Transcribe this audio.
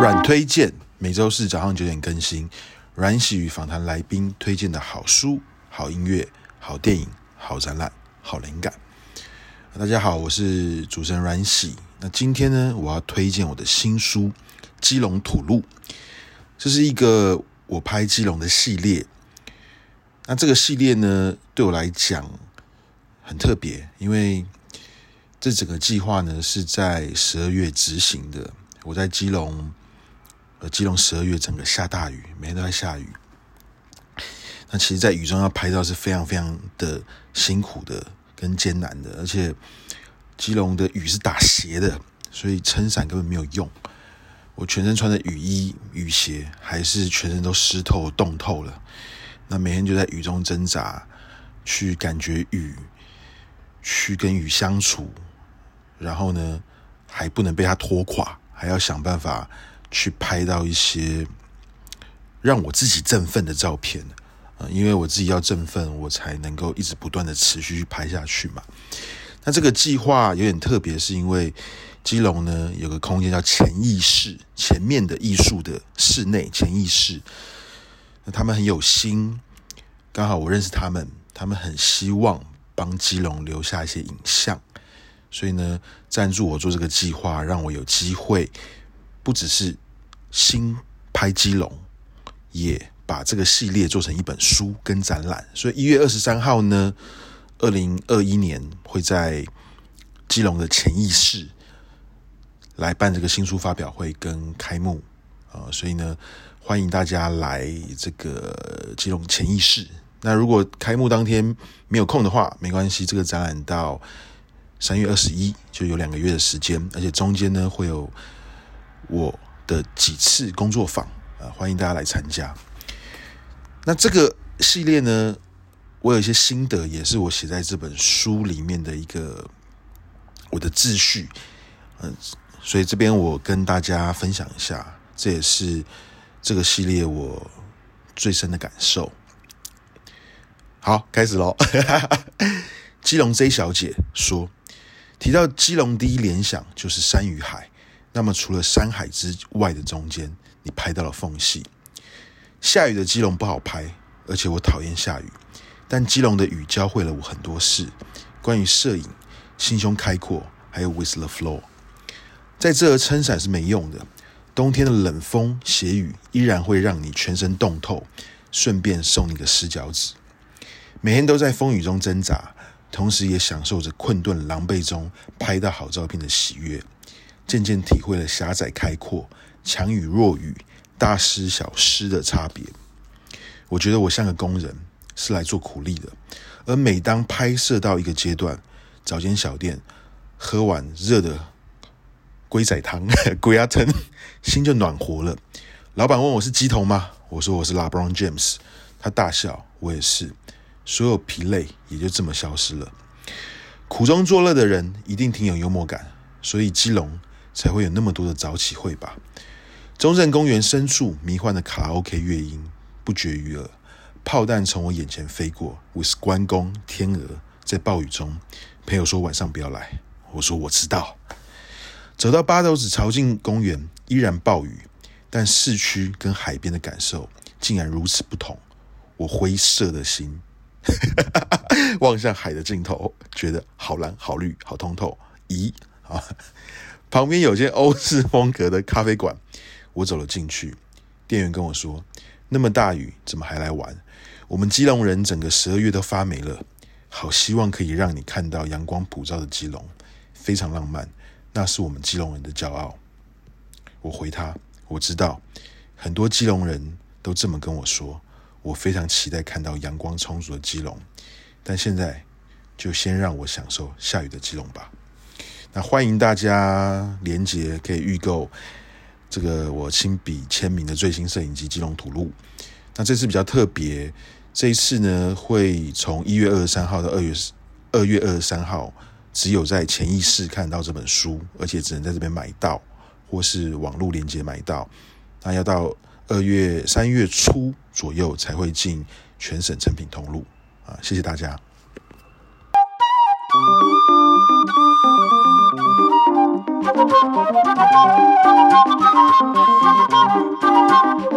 阮推荐每周四早上九点更新，阮喜与访谈来宾推荐的好书、好音乐、好电影、好展览、好灵感。大家好，我是主持人阮喜。那今天呢，我要推荐我的新书《基隆吐露》，这是一个我拍基隆的系列。那这个系列呢，对我来讲很特别，因为这整个计划呢是在十二月执行的。我在基隆。呃，基隆十二月整个下大雨，每天都在下雨。那其实，在雨中要拍照是非常非常的辛苦的，跟艰难的。而且，基隆的雨是打斜的，所以撑伞根本没有用。我全身穿着雨衣、雨鞋，还是全身都湿透、冻透了。那每天就在雨中挣扎，去感觉雨，去跟雨相处。然后呢，还不能被它拖垮，还要想办法。去拍到一些让我自己振奋的照片，因为我自己要振奋，我才能够一直不断的持续去拍下去嘛。那这个计划有点特别，是因为基隆呢有个空间叫潜意识，前面的艺术的室内潜意识，那他们很有心，刚好我认识他们，他们很希望帮基隆留下一些影像，所以呢赞助我做这个计划，让我有机会。不只是新拍基隆，也把这个系列做成一本书跟展览。所以一月二十三号呢，二零二一年会在基隆的潜意识来办这个新书发表会跟开幕啊，所以呢，欢迎大家来这个基隆潜意识。那如果开幕当天没有空的话，没关系，这个展览到三月二十一就有两个月的时间，而且中间呢会有。我的几次工作坊啊，欢迎大家来参加。那这个系列呢，我有一些心得，也是我写在这本书里面的一个我的秩序。嗯，所以这边我跟大家分享一下，这也是这个系列我最深的感受。好，开始喽。基隆 J 小姐说，提到基隆第一联想就是山与海。那么，除了山海之外的中间，你拍到了缝隙。下雨的基隆不好拍，而且我讨厌下雨。但基隆的雨教会了我很多事，关于摄影、心胸开阔，还有 With the Flow。在这儿撑伞是没用的，冬天的冷风、斜雨依然会让你全身冻透。顺便送你个湿脚趾。每天都在风雨中挣扎，同时也享受着困顿狼狈中拍到好照片的喜悦。渐渐体会了狭窄开阔、强雨弱雨、大湿小湿的差别。我觉得我像个工人，是来做苦力的。而每当拍摄到一个阶段，找间小店，喝碗热的龟仔汤、龟鸭汤，心就暖和了。老板问我是乩童吗？我说我是 LeBron James。他大笑，我也是。所有疲累也就这么消失了。苦中作乐的人一定挺有幽默感，所以基隆。才会有那么多的早起会吧。中正公园深处迷幻的卡拉 OK 乐音不绝于耳，炮弹从我眼前飞过。我是关公、天鹅在暴雨中，朋友说晚上不要来，我说我知道。走到八斗子潮境公园，依然暴雨，但市区跟海边的感受竟然如此不同。我灰色的心 望向海的尽头，觉得好蓝、好绿、好通透。咦啊！旁边有间欧式风格的咖啡馆，我走了进去。店员跟我说：“那么大雨，怎么还来玩？我们基隆人整个十二月都发霉了，好希望可以让你看到阳光普照的基隆，非常浪漫，那是我们基隆人的骄傲。”我回他：“我知道，很多基隆人都这么跟我说。我非常期待看到阳光充足的基隆，但现在就先让我享受下雨的基隆吧。”那欢迎大家连结可以预购这个我亲笔签名的最新摄影集《基隆吐露》。那这次比较特别，这一次呢会从一月二十三号到二月二月二十三号，只有在潜意识看到这本书，而且只能在这边买到。或是网络连接买到。那要到二月、三月初左右才会进全省成品通路啊！谢谢大家。Thank you.